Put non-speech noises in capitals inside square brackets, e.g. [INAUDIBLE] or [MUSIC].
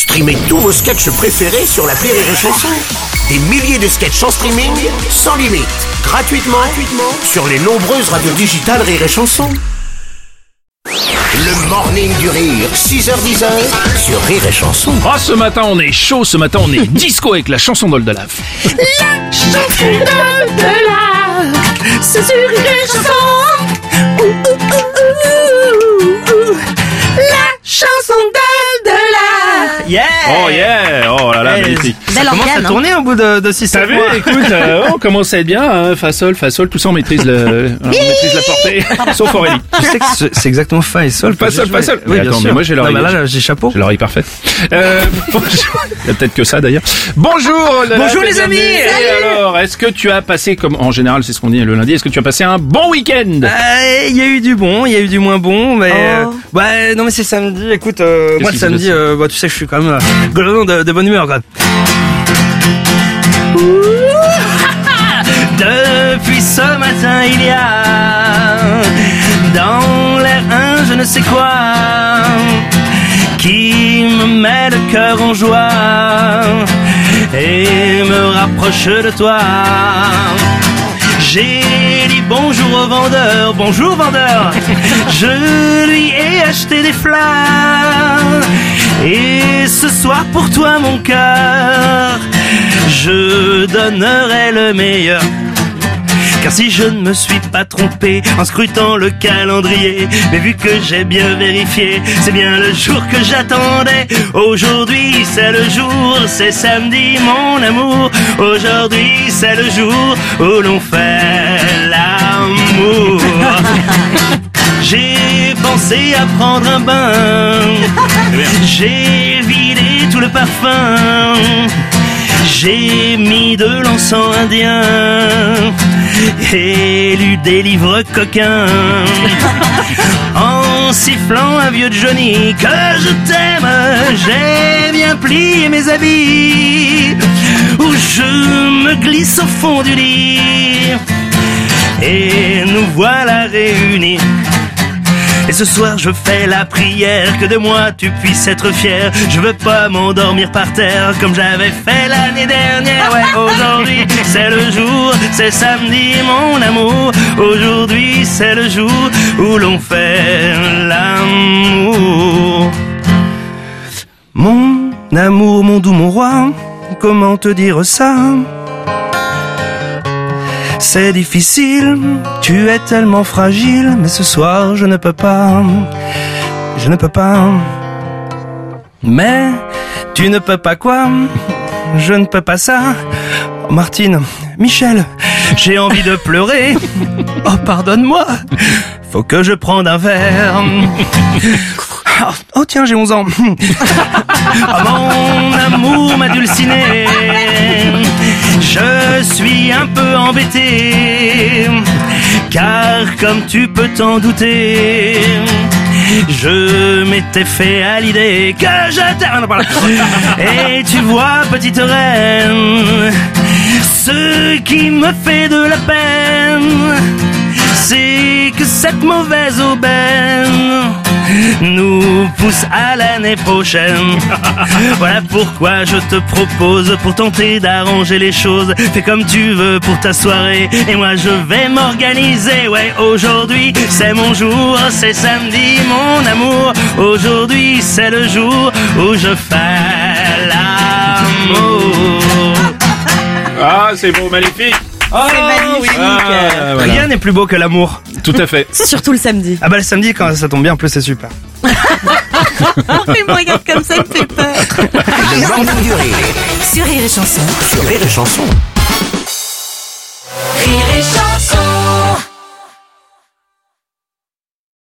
Streamez tous vos sketchs préférés sur la Rire et Chanson. Des milliers de sketchs en streaming, sans limite, gratuitement, gratuitement sur les nombreuses radios digitales Rire et Chanson. Le morning du rire, 6h10 sur Rire et Chanson. Oh, ce matin on est chaud, ce matin on est [LAUGHS] disco avec la chanson d'Oldalaf. La chanson de, de la, c'est sur. Ouh, ouh, ouh, Yeah Oh yeah, oh là là, Eh, magnifique. Ça commence organe, à hein. tourner au bout de, de 6 T'as vu, écoute, euh, on commence à être bien, hein, fa sol, fa sol, tout ça on maîtrise le, [LAUGHS] on maîtrise la portée, [LAUGHS] sauf Aurélie. Tu sais que c'est- exactement fa et sol. Fa, sol, fa, sol. Oui, Mais bien attends, sûr. mais moi, j'ai l'oreille- Non, mais là, j'ai chapeau. J'ai l'oreille parfaite. Euh, [LAUGHS] bonjour. Il y a peut-être que ça d'ailleurs. Bonjour Bonjour, les amis. Et alors, est-ce que tu as passé, comme en général c'est ce qu'on dit le lundi, est-ce que tu as passé un bon week-end? Euh, Il y a eu du bon, il y a eu du moins bon, mais euh, ouais, non mais c'est samedi. Écoute, euh, moi le samedi, euh, bah, tu sais que je suis quand même euh, de, de bonne humeur. Quoi. [LAUGHS] Depuis ce matin, il y a dans l'air un je ne sais quoi qui me met le cœur en joie et me rapproche de toi. J'ai dit bonjour au vendeur, bonjour vendeur. [LAUGHS] Je lui ai acheté des fleurs. Et ce soir pour toi mon cœur, je donnerai le meilleur. Car si je ne me suis pas trompé en scrutant le calendrier, mais vu que j'ai bien vérifié, c'est bien le jour que j'attendais. Aujourd'hui c'est le jour, c'est samedi mon amour. Aujourd'hui c'est le jour où l'on fait l'amour. [LAUGHS] J'ai pensé à prendre un bain, j'ai vidé tout le parfum. J'ai mis de l'encens indien et lu des livres coquins. [LAUGHS] En sifflant un vieux Johnny que je t'aime, j'ai bien plié mes habits où je me glisse au fond du lit et nous voilà réunis. Et ce soir je fais la prière que de moi tu puisses être fier. Je veux pas m'endormir par terre comme j'avais fait l'année dernière. Ouais, [LAUGHS] aujourd'hui c'est le jour, c'est samedi mon amour. Aujourd'hui c'est le jour où l'on fait l'amour. Mon amour, mon doux, mon roi, comment te dire ça? C'est difficile, tu es tellement fragile, mais ce soir je ne peux pas, je ne peux pas. Mais tu ne peux pas quoi? Je ne peux pas ça. Martine, Michel, j'ai envie de pleurer. Oh pardonne-moi, faut que je prenne un verre. Oh, tiens, j'ai 11 ans. Oh, mon amour m'a dulciné. Je suis un peu embêté. Car comme tu peux t'en douter, je m'étais fait à l'idée que je t'aime. Ah. [LAUGHS] Et tu vois, petite reine, ce qui me fait de la peine, c'est que cette mauvaise aubaine nous pousse à l'année prochaine. [LAUGHS] voilà pourquoi je te propose, pour tenter d'arranger les choses, fais comme tu veux pour ta soirée, et moi je vais m'organiser. Ouais, aujourd'hui c'est mon jour, c'est samedi mon amour. Aujourd'hui c'est le jour où je fais l'amour. Ah, c'est beau, magnifique. C'est magnifique. Ah, voilà. Rien n'est plus beau que l'amour. Tout à fait. Surtout le samedi. Ah bah le samedi quand ça tombe bien en plus c'est super. Oh, mais me regarde comme ça, il me fait peur. Le morning du rire Sur Rire et Chanson. sur Rire et Chanson.